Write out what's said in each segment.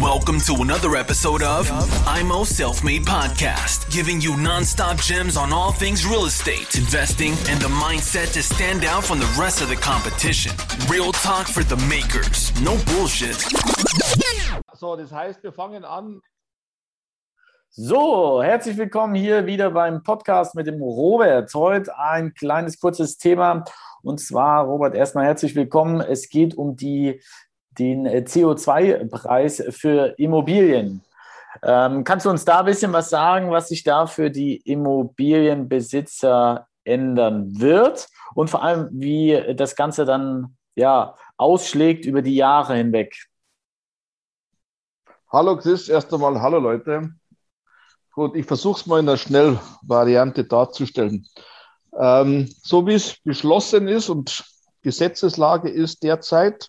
Welcome to another episode of IMO Self Made Podcast, giving you nonstop gems on all things real estate, investing, and the mindset to stand out from the rest of the competition. Real talk for the makers, no bullshit. So, das heißt, wir fangen an. So, herzlich willkommen hier wieder beim Podcast mit dem Robert. Heute ein kleines kurzes Thema. Und zwar, Robert, erstmal herzlich willkommen. Es geht um die den äh, CO2-Preis für Immobilien. Ähm, kannst du uns da ein bisschen was sagen, was sich da für die Immobilienbesitzer ändern wird und vor allem, wie das Ganze dann ja, ausschlägt über die Jahre hinweg? Hallo Chris, erst einmal hallo Leute. Gut, ich versuche es mal in der Schnellvariante darzustellen. Ähm, so wie es beschlossen ist und Gesetzeslage ist derzeit,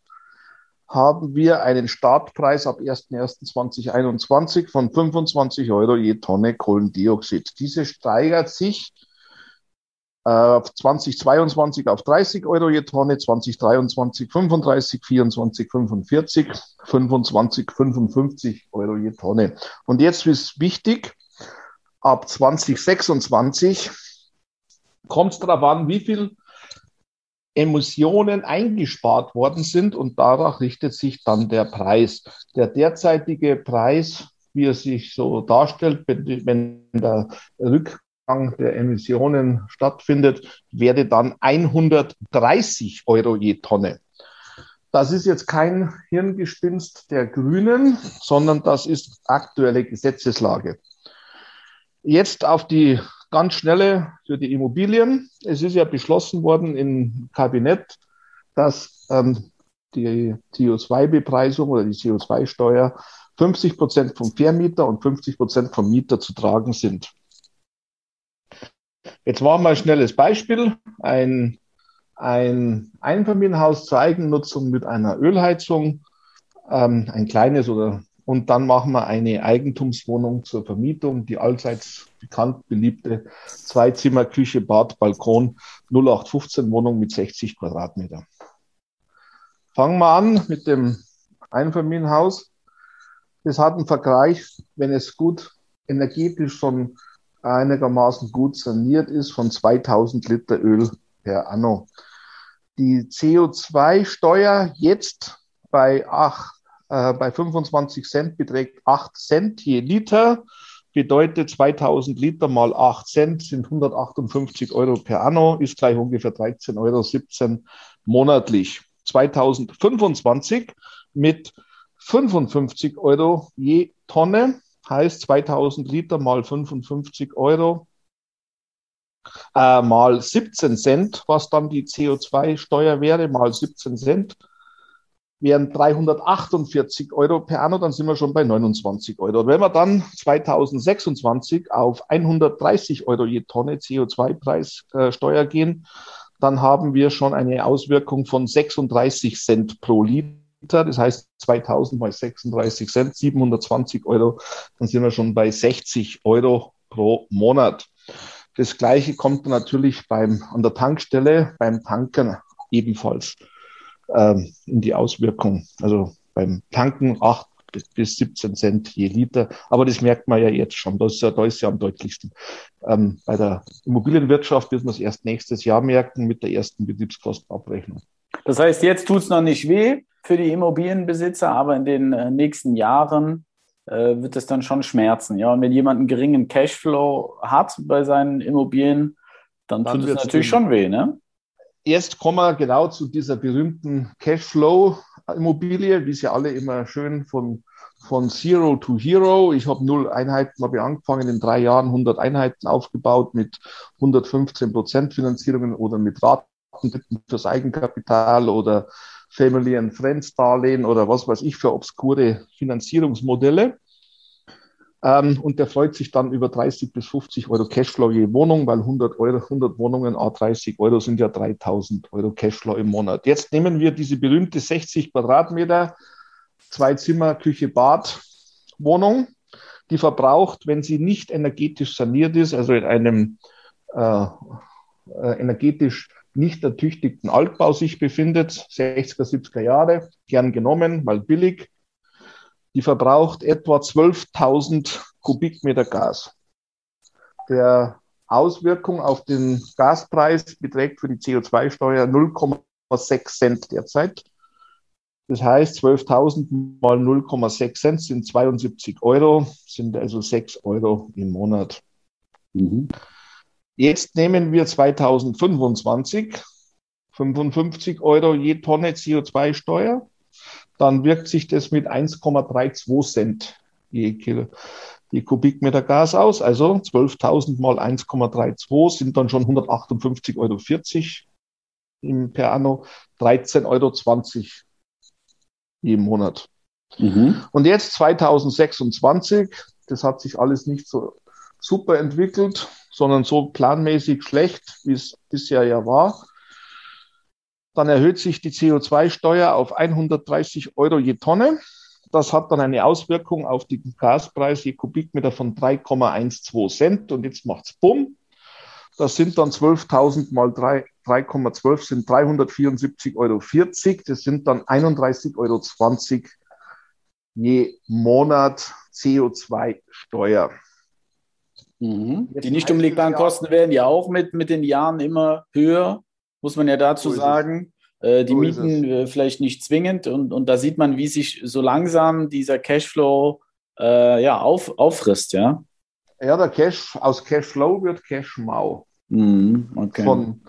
haben wir einen Startpreis ab 01.01.2021 von 25 Euro je Tonne Kohlendioxid. Diese steigert sich äh, 2022 auf 30 Euro je Tonne, 2023 35, 24, 45, 25, 55 Euro je Tonne. Und jetzt ist wichtig, ab 2026 kommt es darauf an, wie viel Emissionen eingespart worden sind und darauf richtet sich dann der Preis. Der derzeitige Preis, wie er sich so darstellt, wenn der Rückgang der Emissionen stattfindet, wäre dann 130 Euro je Tonne. Das ist jetzt kein Hirngespinst der Grünen, sondern das ist aktuelle Gesetzeslage. Jetzt auf die ganz schnelle für die Immobilien. Es ist ja beschlossen worden im Kabinett, dass ähm, die CO2-Bepreisung oder die CO2-Steuer 50 Prozent vom Vermieter und 50 Prozent vom Mieter zu tragen sind. Jetzt war mal ein schnelles Beispiel. Ein, ein Einfamilienhaus zur Eigennutzung mit einer Ölheizung, ähm, ein kleines oder und dann machen wir eine Eigentumswohnung zur Vermietung, die allseits bekannt beliebte Zweizimmer, Küche, Bad, Balkon, 0815 Wohnung mit 60 Quadratmeter. Fangen wir an mit dem Einfamilienhaus. Das hat einen Vergleich, wenn es gut energetisch schon einigermaßen gut saniert ist, von 2000 Liter Öl per Anno. Die CO2-Steuer jetzt bei 8 äh, bei 25 Cent beträgt 8 Cent je Liter. Bedeutet 2000 Liter mal 8 Cent sind 158 Euro per Anno, ist gleich ungefähr 13,17 Euro monatlich. 2025 mit 55 Euro je Tonne, heißt 2000 Liter mal 55 Euro äh, mal 17 Cent, was dann die CO2-Steuer wäre, mal 17 Cent wären 348 Euro per Anno, dann sind wir schon bei 29 Euro. Und wenn wir dann 2026 auf 130 Euro je Tonne CO2-Preissteuer gehen, dann haben wir schon eine Auswirkung von 36 Cent pro Liter. Das heißt 2000 mal 36 Cent, 720 Euro. Dann sind wir schon bei 60 Euro pro Monat. Das Gleiche kommt natürlich beim, an der Tankstelle, beim Tanken ebenfalls ähm, in die Auswirkung. Also beim Tanken 8 bis 17 Cent je Liter. Aber das merkt man ja jetzt schon. Da ist ja, da ist ja am deutlichsten. Ähm, bei der Immobilienwirtschaft wird man es erst nächstes Jahr merken mit der ersten Betriebskostenabrechnung. Das heißt, jetzt tut es noch nicht weh für die Immobilienbesitzer, aber in den äh, nächsten Jahren äh, wird es dann schon schmerzen. Ja, und wenn jemand einen geringen Cashflow hat bei seinen Immobilien, dann, dann tut es natürlich schon weh, ne? Jetzt kommen wir genau zu dieser berühmten Cashflow-Immobilie, wie sie alle immer schön von, von Zero to Hero. Ich habe null Einheiten, habe angefangen in drei Jahren 100 Einheiten aufgebaut mit 115 Prozent Finanzierungen oder mit Raten fürs Eigenkapital oder Family and Friends Darlehen oder was weiß ich für obskure Finanzierungsmodelle. Ähm, und der freut sich dann über 30 bis 50 Euro Cashflow je Wohnung, weil 100 Euro, 100 Wohnungen, a 30 Euro sind ja 3000 Euro Cashflow im Monat. Jetzt nehmen wir diese berühmte 60 Quadratmeter, zwei Zimmer, Küche, Bad Wohnung, die verbraucht, wenn sie nicht energetisch saniert ist, also in einem äh, äh, energetisch nicht ertüchtigten Altbau sich befindet, 60er, 70er Jahre, gern genommen, weil billig. Die verbraucht etwa 12.000 Kubikmeter Gas. Der Auswirkung auf den Gaspreis beträgt für die CO2-Steuer 0,6 Cent derzeit. Das heißt, 12.000 mal 0,6 Cent sind 72 Euro, sind also 6 Euro im Monat. Mhm. Jetzt nehmen wir 2025 55 Euro je Tonne CO2-Steuer. Dann wirkt sich das mit 1,32 Cent je Kilo, die Kubikmeter Gas aus. Also 12.000 mal 1,32 sind dann schon 158,40 Euro im per anno, 13,20 Euro im Monat. Mhm. Und jetzt 2026, das hat sich alles nicht so super entwickelt, sondern so planmäßig schlecht, wie es bisher ja war. Dann erhöht sich die CO2-Steuer auf 130 Euro je Tonne. Das hat dann eine Auswirkung auf den Gaspreis je Kubikmeter von 3,12 Cent. Und jetzt macht's bumm. Das sind dann 12.000 mal 3,12 sind 374,40 Euro. Das sind dann 31,20 Euro je Monat CO2-Steuer. Mhm. Die nicht umlegbaren Kosten werden ja auch mit, mit den Jahren immer höher, muss man ja dazu so sagen. Äh, die so Mieten äh, vielleicht nicht zwingend und, und da sieht man, wie sich so langsam dieser Cashflow äh, ja, auf, auffrisst, ja. Ja, der Cash, aus Cashflow wird Cashmau. Mhm, okay. Von,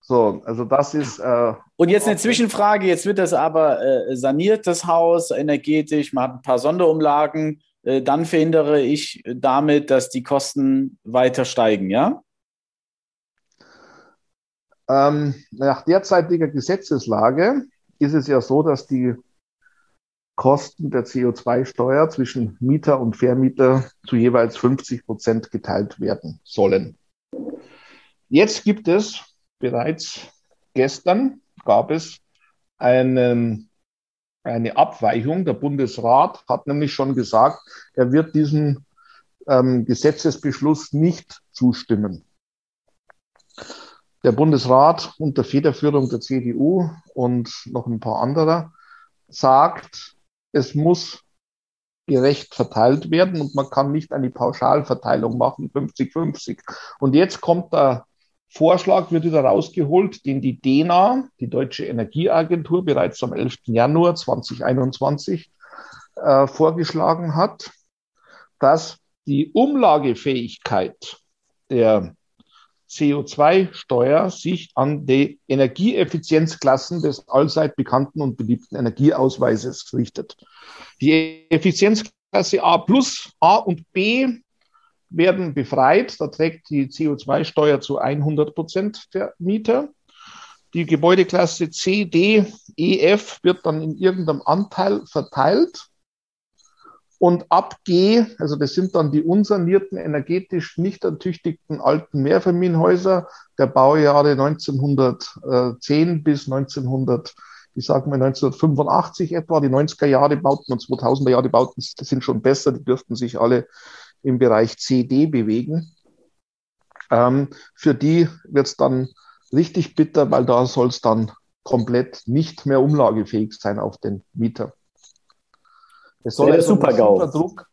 so, also das ist. Äh, und jetzt eine Zwischenfrage: Jetzt wird das aber äh, saniert, das Haus, energetisch, man hat ein paar Sonderumlagen. Äh, dann verhindere ich damit, dass die Kosten weiter steigen, ja? Ähm, nach derzeitiger Gesetzeslage ist es ja so, dass die Kosten der CO2-Steuer zwischen Mieter und Vermieter zu jeweils 50 Prozent geteilt werden sollen. Jetzt gibt es bereits gestern gab es einen eine Abweichung. Der Bundesrat hat nämlich schon gesagt, er wird diesem ähm, Gesetzesbeschluss nicht zustimmen. Der Bundesrat unter Federführung der CDU und noch ein paar anderer sagt, es muss gerecht verteilt werden und man kann nicht eine Pauschalverteilung machen, 50-50. Und jetzt kommt der Vorschlag wird wieder rausgeholt, den die DENA, die Deutsche Energieagentur, bereits am 11. Januar 2021 äh, vorgeschlagen hat, dass die Umlagefähigkeit der CO2-Steuer sich an die Energieeffizienzklassen des allseit bekannten und beliebten Energieausweises richtet. Die Effizienzklasse A plus, A und B werden befreit. Da trägt die CO2-Steuer zu 100 Prozent der Mieter. Die Gebäudeklasse C, D, E, F wird dann in irgendeinem Anteil verteilt. Und ab G, also das sind dann die unsanierten, energetisch nicht ertüchtigten alten Mehrfamilienhäuser der Baujahre 1910 bis 1900, ich sage mal 1985 etwa, die 90er Jahre Bauten und 2000er Jahre Bauten, das sind schon besser, die dürften sich alle im Bereich CD bewegen. Ähm, für die wird es dann richtig bitter, weil da soll es dann komplett nicht mehr umlagefähig sein auf den Mieter. Es soll, also massiver Druck,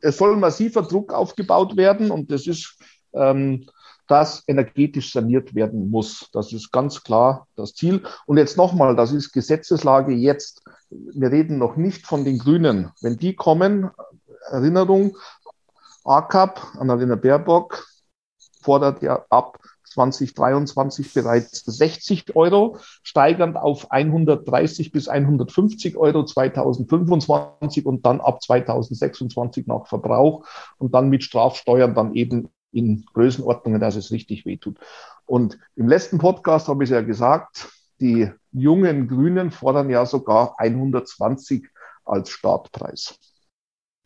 es soll massiver Druck aufgebaut werden und das ist, ähm, dass energetisch saniert werden muss. Das ist ganz klar das Ziel. Und jetzt nochmal, das ist Gesetzeslage jetzt. Wir reden noch nicht von den Grünen. Wenn die kommen, Erinnerung, ACAP, Annalena Baerbock, fordert ja ab 2023 bereits 60 Euro, steigend auf 130 bis 150 Euro 2025 und dann ab 2026 nach Verbrauch und dann mit Strafsteuern dann eben in Größenordnungen, dass es richtig wehtut. Und im letzten Podcast habe ich ja gesagt, die jungen Grünen fordern ja sogar 120 als Startpreis.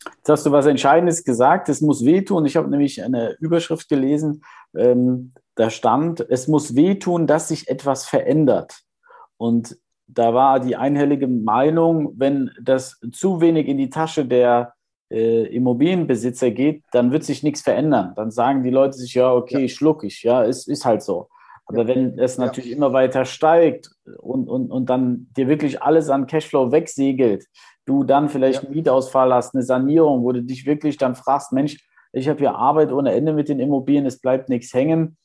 Jetzt hast du was Entscheidendes gesagt, es muss wehtun. Ich habe nämlich eine Überschrift gelesen, ähm, da stand, es muss wehtun, dass sich etwas verändert. Und da war die einhellige Meinung, wenn das zu wenig in die Tasche der äh, Immobilienbesitzer geht, dann wird sich nichts verändern. Dann sagen die Leute sich, ja, okay, ja. schluck ich, ja, es ist halt so. Aber ja. wenn es natürlich ja. immer weiter steigt und, und, und dann dir wirklich alles an Cashflow wegsegelt, du dann vielleicht ja. einen Mietausfall hast, eine Sanierung, wo du dich wirklich dann fragst, Mensch, ich habe hier Arbeit ohne Ende mit den Immobilien, es bleibt nichts hängen,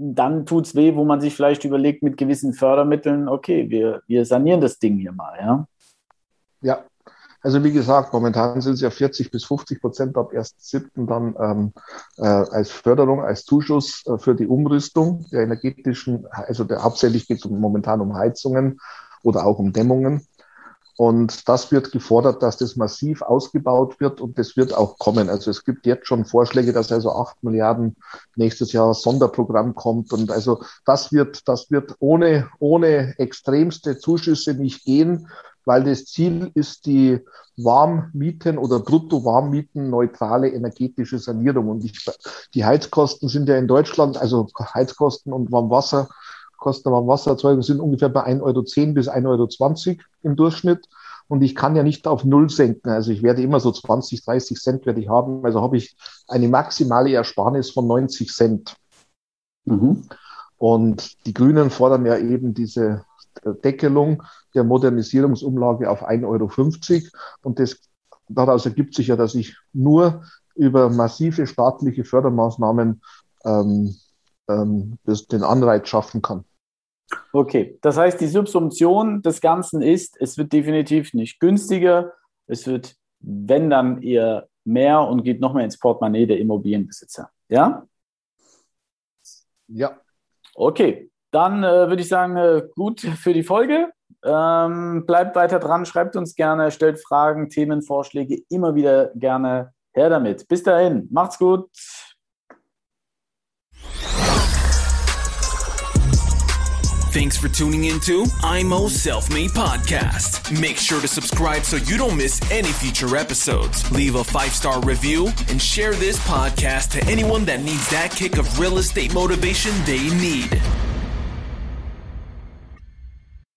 dann tut es weh, wo man sich vielleicht überlegt mit gewissen Fördermitteln, okay, wir, wir sanieren das Ding hier mal, ja. Ja, also wie gesagt, momentan sind es ja 40 bis 50 Prozent ab 1.7. dann ähm, äh, als Förderung, als Zuschuss äh, für die Umrüstung der energetischen, also der, hauptsächlich geht es momentan um Heizungen oder auch um Dämmungen. Und das wird gefordert, dass das massiv ausgebaut wird und das wird auch kommen. Also es gibt jetzt schon Vorschläge, dass also acht Milliarden nächstes Jahr Sonderprogramm kommt. Und also das wird, das wird ohne, ohne extremste Zuschüsse nicht gehen, weil das Ziel ist die Warmmieten oder Brutto-Warmmieten neutrale energetische Sanierung. Und ich, die Heizkosten sind ja in Deutschland, also Heizkosten und Warmwasser Kosten am Wassererzeugung sind ungefähr bei 1,10 Euro bis 1,20 Euro im Durchschnitt. Und ich kann ja nicht auf Null senken. Also ich werde immer so 20, 30 Cent werde ich haben. Also habe ich eine maximale Ersparnis von 90 Cent. Mhm. Und die Grünen fordern ja eben diese Deckelung der Modernisierungsumlage auf 1,50 Euro. Und das, daraus ergibt sich ja, dass ich nur über massive staatliche Fördermaßnahmen ähm, ähm, das, den Anreiz schaffen kann. Okay, das heißt, die Subsumption des Ganzen ist, es wird definitiv nicht günstiger, es wird, wenn dann eher mehr und geht noch mehr ins Portemonnaie der Immobilienbesitzer. Ja? Ja. Okay, dann äh, würde ich sagen, äh, gut für die Folge. Ähm, bleibt weiter dran, schreibt uns gerne, stellt Fragen, Themenvorschläge, immer wieder gerne her damit. Bis dahin, macht's gut. Thanks for tuning into IMO Self Made Podcast. Make sure to subscribe so you don't miss any future episodes. Leave a five star review and share this podcast to anyone that needs that kick of real estate motivation they need.